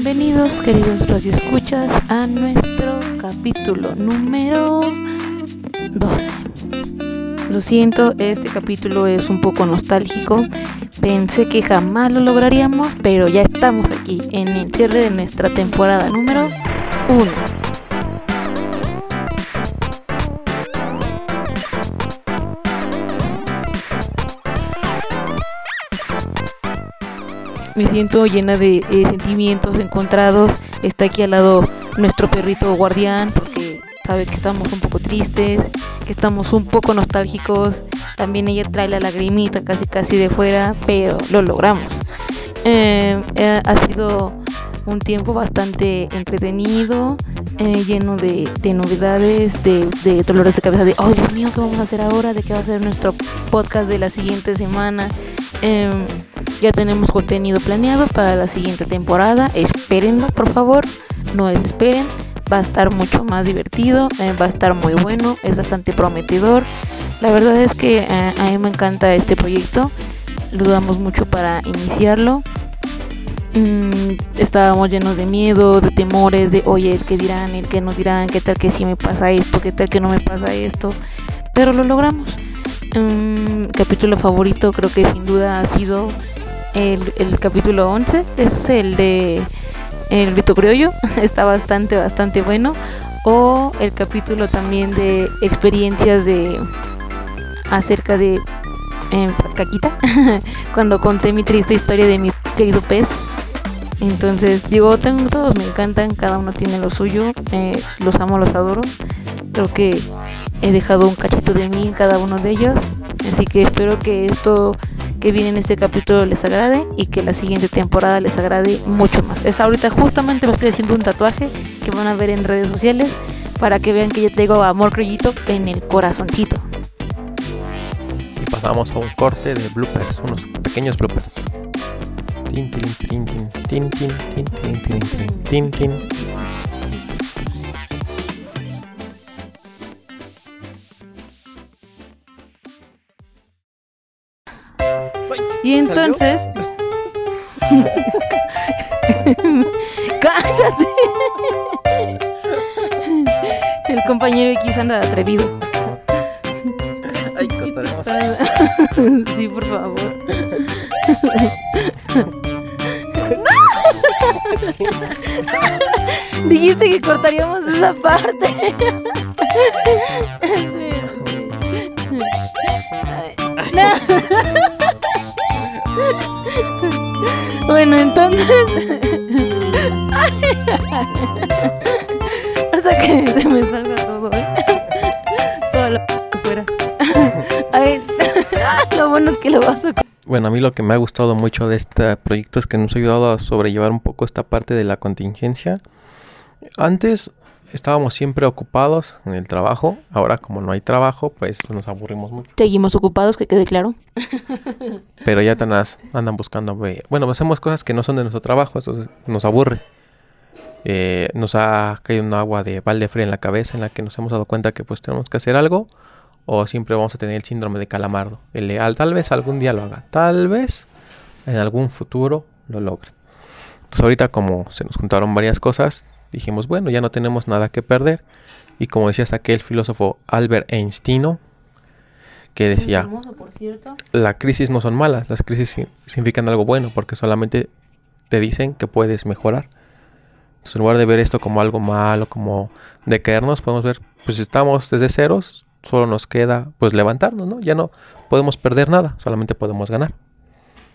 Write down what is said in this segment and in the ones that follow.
Bienvenidos queridos radioescuchas a nuestro capítulo número 12. Lo siento, este capítulo es un poco nostálgico. Pensé que jamás lo lograríamos, pero ya estamos aquí en el cierre de nuestra temporada número 1. Me siento llena de eh, sentimientos encontrados. Está aquí al lado nuestro perrito guardián porque sabe que estamos un poco tristes, que estamos un poco nostálgicos. También ella trae la lagrimita casi casi de fuera, pero lo logramos. Eh, eh, ha sido un tiempo bastante entretenido, lleno de, novedades, de, de, dolores de cabeza, de, oh Dios mío, ¿qué vamos a hacer ahora? ¿De qué va a ser nuestro podcast de la siguiente semana? Em, ya tenemos contenido planeado para la siguiente temporada. Espérenlo, por favor. No desesperen. Va a estar mucho más divertido. Eh, va a estar muy bueno. Es bastante prometedor. La verdad es que eh, a mí me encanta este proyecto. Lo damos mucho para iniciarlo. Mm, estábamos llenos de miedo, de temores, de oye, el que dirán, el que nos dirán, qué tal que si me pasa esto, qué tal que no me pasa esto. Pero lo logramos. Un capítulo favorito creo que sin duda ha sido el, capítulo 11 es el de El grito criollo, está bastante, bastante bueno. O el capítulo también de experiencias de acerca de eh, Caquita, cuando conté mi triste historia de mi querido pez. Entonces, digo, tengo todos, me encantan, cada uno tiene lo suyo, eh, los amo, los adoro. Creo que he dejado un cachito de mí en cada uno de ellos. Así que espero que esto que viene en este capítulo les agrade y que la siguiente temporada les agrade mucho más. Es ahorita justamente me estoy haciendo un tatuaje que van a ver en redes sociales para que vean que yo tengo amor creyito en el corazoncito. Y pasamos a un corte de bloopers, unos pequeños bloopers. Tin, tin, tin, tin, tin, tin, tin, tin, tin. Y entonces. ¡Cállate! El compañero X anda atrevido. Ay, cortaremos. sí, por favor. Dijiste que cortaríamos esa parte. no. bueno, entonces. Hasta que se me salga todo, ¿eh? Todo lo fuera. Ay, lo bueno es que lo vas a. Bueno, a mí lo que me ha gustado mucho de este proyecto es que nos ha ayudado a sobrellevar un poco esta parte de la contingencia. Antes estábamos siempre ocupados en el trabajo. Ahora como no hay trabajo, pues nos aburrimos mucho. Seguimos ocupados, que quede claro. Pero ya tenas, andan buscando... Bueno, hacemos cosas que no son de nuestro trabajo, eso nos aburre. Eh, nos ha caído un agua de balde frío en la cabeza en la que nos hemos dado cuenta que pues tenemos que hacer algo o siempre vamos a tener el síndrome de calamardo. El leal tal vez algún día lo haga, tal vez en algún futuro lo logre. Entonces ahorita como se nos juntaron varias cosas, dijimos, bueno, ya no tenemos nada que perder. Y como decía hasta aquel filósofo Albert Einstein, que decía, la crisis no son malas, las crisis significan algo bueno porque solamente te dicen que puedes mejorar. Entonces, en lugar de ver esto como algo malo, como de caernos, podemos ver, pues estamos desde ceros, solo nos queda pues levantarnos, ¿no? Ya no podemos perder nada, solamente podemos ganar.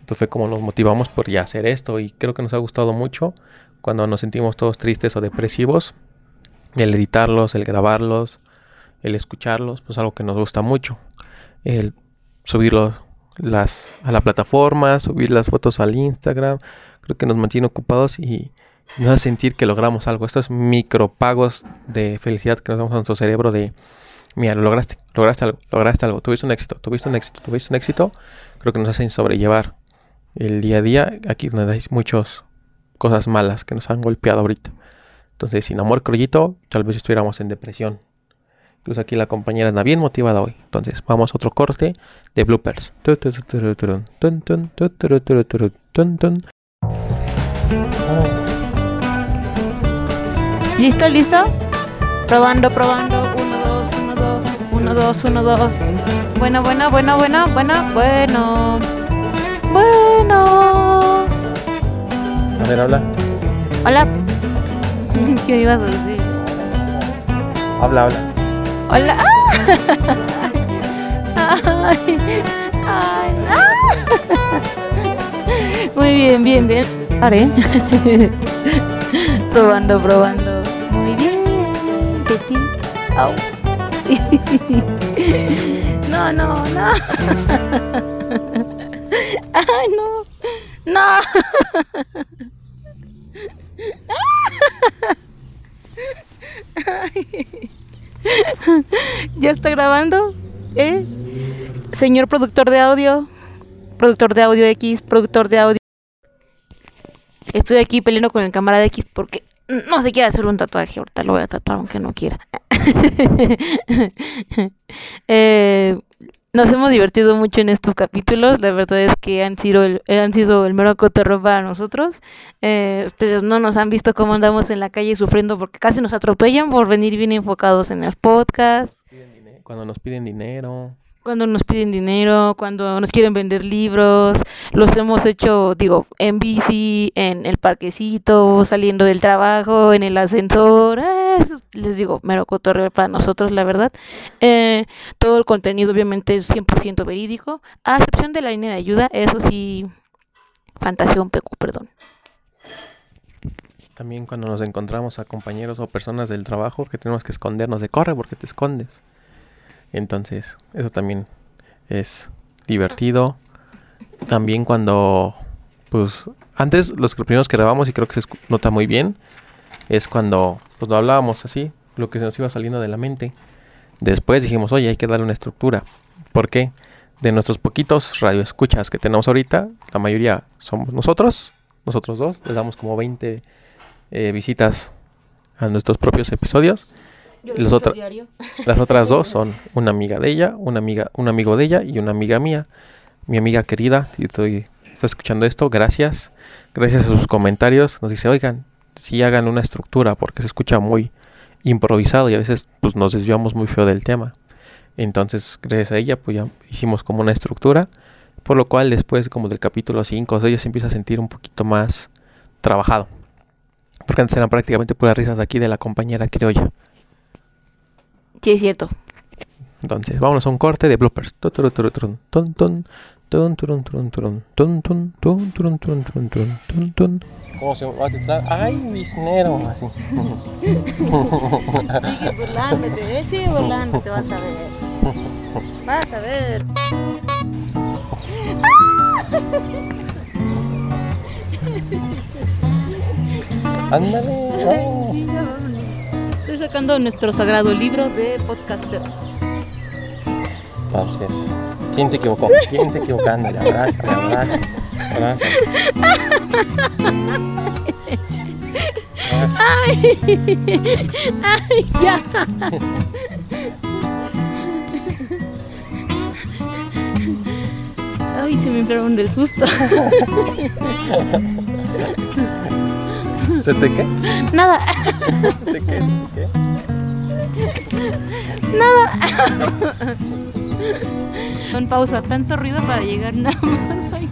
Entonces fue como nos motivamos por ya hacer esto y creo que nos ha gustado mucho cuando nos sentimos todos tristes o depresivos, el editarlos, el grabarlos, el escucharlos, pues algo que nos gusta mucho. El subirlos las, a la plataforma, subir las fotos al Instagram, creo que nos mantiene ocupados y nos hace sentir que logramos algo. Estos micropagos de felicidad que nos damos a nuestro cerebro de, mira, lo lograste, lograste algo, lograste algo, tuviste un éxito, tuviste un éxito, tuviste un éxito, creo que nos hacen sobrellevar el día a día. Aquí donde dais muchos cosas malas que nos han golpeado ahorita. Entonces, sin amor crollito, tal vez estuviéramos en depresión. Incluso aquí la compañera anda bien motivada hoy. Entonces, vamos a otro corte de bloopers. ¿Listo, listo? Probando, probando. Uno, dos, uno, dos. Uno, dos, uno, dos. Bueno, bueno, bueno, bueno, bueno, bueno. Bueno. A ver, habla. Hola. ¿Qué ibas a decir? Habla, habla. Hola. Ay, ay, ah. Muy bien, bien, bien. Probando, probando. Muy bien. Au. No, no, no. Ay, no. No. ¿Ya está grabando? ¿Eh? Señor productor de audio, productor de audio X, productor de audio. Estoy aquí peleando con el cámara de X porque no se quiere hacer un tatuaje. Ahorita lo voy a tatuar aunque no quiera. Eh, nos hemos divertido mucho en estos capítulos. La verdad es que han sido el, han sido el mero cotorreo para nosotros. Eh, ustedes no nos han visto cómo andamos en la calle sufriendo porque casi nos atropellan por venir bien enfocados en el podcast. Cuando nos piden dinero. Cuando nos piden dinero, cuando nos quieren vender libros, los hemos hecho, digo, en bici, en el parquecito, saliendo del trabajo, en el ascensor, eh, les digo, mero cotorreo para nosotros, la verdad. Eh, todo el contenido obviamente es 100% verídico, a excepción de la línea de ayuda, eso sí, fantasía un peco, perdón. También cuando nos encontramos a compañeros o personas del trabajo que tenemos que escondernos de corre porque te escondes. Entonces, eso también es divertido. También cuando, pues, antes los primeros que grabamos y creo que se nota muy bien, es cuando, pues, lo hablábamos así, lo que se nos iba saliendo de la mente. Después dijimos, oye, hay que darle una estructura. ¿Por qué? De nuestros poquitos radioescuchas que tenemos ahorita, la mayoría somos nosotros, nosotros dos, les damos como 20 eh, visitas a nuestros propios episodios. Los otros- Las otras dos son una amiga de ella, una amiga, un amigo de ella y una amiga mía. Mi amiga querida, si estoy, está escuchando esto, gracias. Gracias a sus comentarios. Nos dice, oigan, si hagan una estructura porque se escucha muy improvisado y a veces pues nos desviamos muy feo del tema. Entonces, gracias a ella, pues ya hicimos como una estructura. Por lo cual después como del capítulo 5 o 6 ya se empieza a sentir un poquito más trabajado. Porque antes eran prácticamente puras risas aquí de la compañera criolla. Sí, es cierto. Entonces, vámonos a un corte de bloopers. Turu, turun, tun, tun, tun, turun, turun, turun, tun, tun, tun, turun, turun, turun, turun, tun, tun. ¿Cómo se va a titular? ¡Ay, biznero! Así. Sigue burlándote, sigue burlándote, vas a ver. Vas a ver. ¡Ándale! oh. Estoy sacando nuestro sagrado libro de podcaster. Entonces, ¿quién se equivocó? ¿Quién se equivocó? Ándale, abraza, abraza, abraza. ¡Ay, ya! Ay, se me entraron del susto. ¿Se te qué? Nada, ¿Se te qué? ¿Se te qué? Con pausa, tanto ruido para llegar nada más aquí.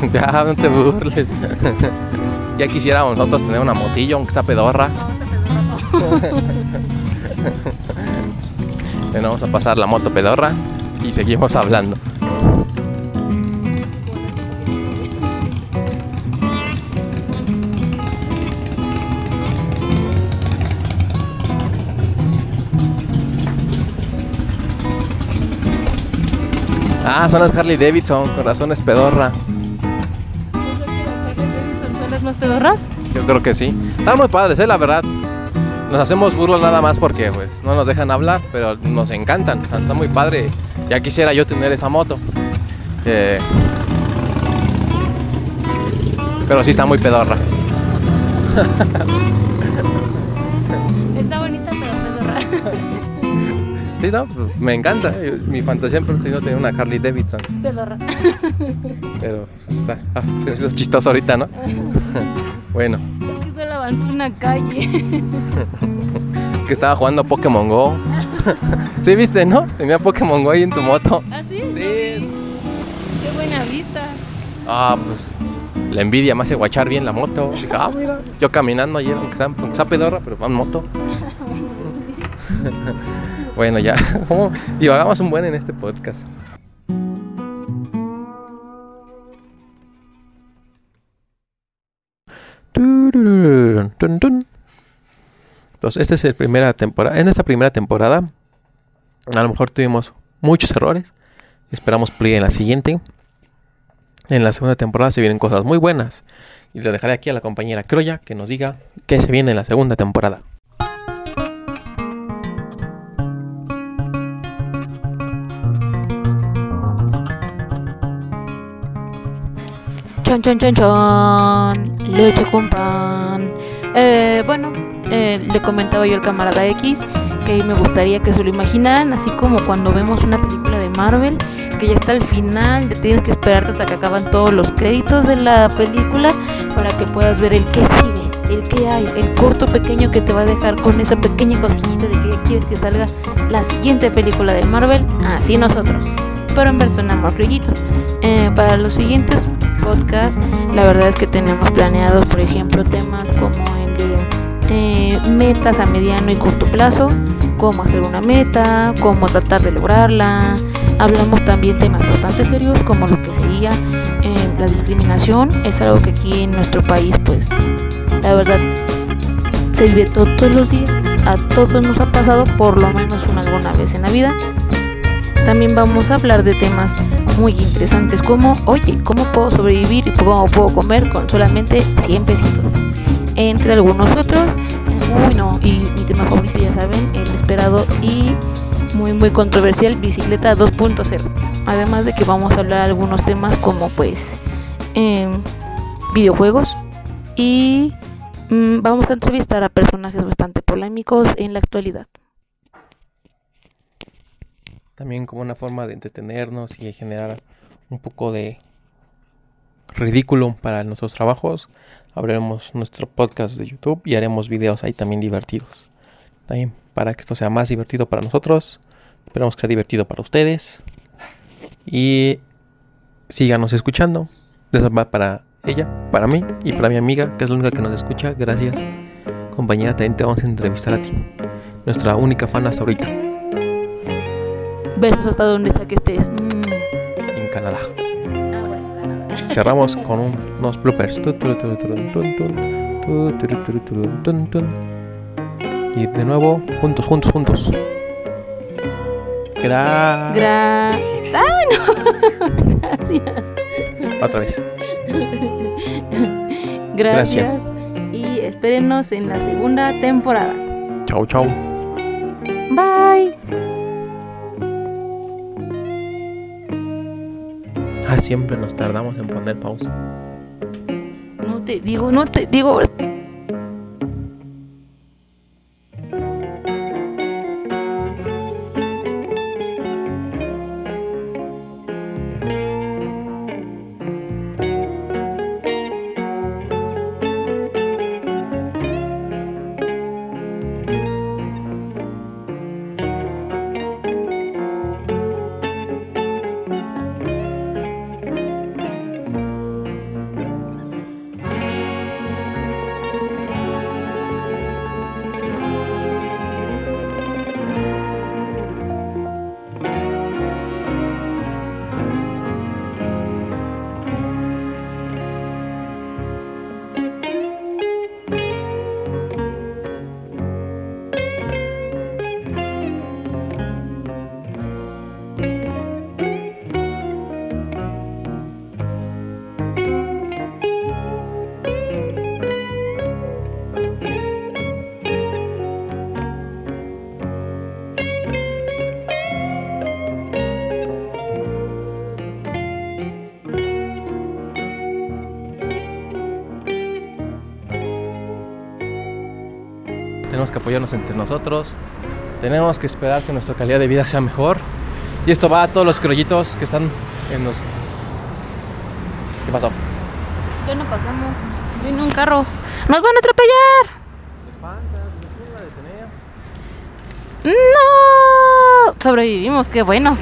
Ya, no te burles. ya quisiéramos nosotros tener una motillo, aunque sea pedorra. Bueno, vamos a pasar la moto pedorra y seguimos hablando. Ah, son las Harley Davidson, con razón es pedorra. ¿Son las más pedorras? Yo creo que sí. Están muy padres, eh, la verdad. Nos hacemos burlas nada más porque pues no nos dejan hablar, pero nos encantan. Está, está muy padre. Ya quisiera yo tener esa moto. Eh, pero sí está muy pedorra. Sí, no, pues, me encanta. Yo- mi fantasía siempre ha sido tener una Harley Davidson. Pedorra. Pero está, ah, se me hizo chistoso ahorita, ¿no? bueno, Es que lanzó una calle. que estaba jugando Pokémon Go. sí, viste, ¿no? Tenía Pokémon Go ahí en su moto. ¿Ah, sí? Sí. Qué buena vista. Ah, pues la envidia me hace guachar bien la moto. Dije, ah, mira, yo caminando ayer, aunque sea, aunque sea pedorra, pero va en moto. Bueno, ya, como divagamos un buen en este podcast. Entonces, esta es el primera temporada. En esta primera temporada, a lo mejor tuvimos muchos errores. Esperamos pulir en la siguiente. En la segunda temporada se vienen cosas muy buenas. Y le dejaré aquí a la compañera Croya que nos diga qué se viene en la segunda temporada. Chon, chon, chon, chon. Leche con pan. Eh, bueno, eh, le comentaba yo al camarada X que me gustaría que se lo imaginaran, así como cuando vemos una película de Marvel, que ya está al final, te tienes que esperarte hasta que acaban todos los créditos de la película para que puedas ver el que sigue, el que hay, el corto pequeño que te va a dejar con esa pequeña cosquillita de que quieres que salga la siguiente película de Marvel, así nosotros, pero en versión amor eh, para los siguientes podcasts, la verdad es que tenemos planeados, por ejemplo, temas como el de eh, metas a mediano y corto plazo, cómo hacer una meta, cómo tratar de lograrla. Hablamos también temas bastante serios como lo que sería eh, la discriminación. Es algo que aquí en nuestro país, pues, la verdad, se vive to- todos los días. A todos nos ha pasado por lo menos una alguna vez en la vida. También vamos a hablar de temas muy interesantes como, oye, ¿cómo puedo sobrevivir y cómo puedo comer con solamente 100 pesitos? Entre algunos otros, eh, uy no, y mi tema favorito ya saben, el esperado y muy muy controversial bicicleta 2.0. Además de que vamos a hablar algunos temas como pues em, videojuegos y mm, vamos a entrevistar a personajes bastante polémicos en la actualidad. También como una forma de entretenernos y de generar un poco de ridículo para nuestros trabajos. Abriremos nuestro podcast de YouTube y haremos videos ahí también divertidos. También para que esto sea más divertido para nosotros. Esperamos que sea divertido para ustedes. Y síganos escuchando. Eso va para ella, para mí y para mi amiga, que es la única que nos escucha. Gracias. Compañera, también te vamos a entrevistar a ti. Nuestra única fan hasta ahorita Besos hasta donde sea que estés. Mm. en Canadá. Cerramos con un- unos bloopers. Y de nuevo, juntos, juntos, juntos. Gra Gracias. ¡Ah, no! Gracias. Otra vez. Gracias. Gracias. Y espérenos en la segunda temporada. Chau, chau. Bye. Ah, siempre nos tardamos en poner pausa. No te digo, no te digo. Tenemos que apoyarnos entre nosotros. Tenemos que esperar que nuestra calidad de vida sea mejor. Y esto va a todos los crollitos que están en los... ¿Qué pasó? Ya no pasamos. Viene un carro. ¡Nos van a atropellar! No, sobrevivimos, qué bueno.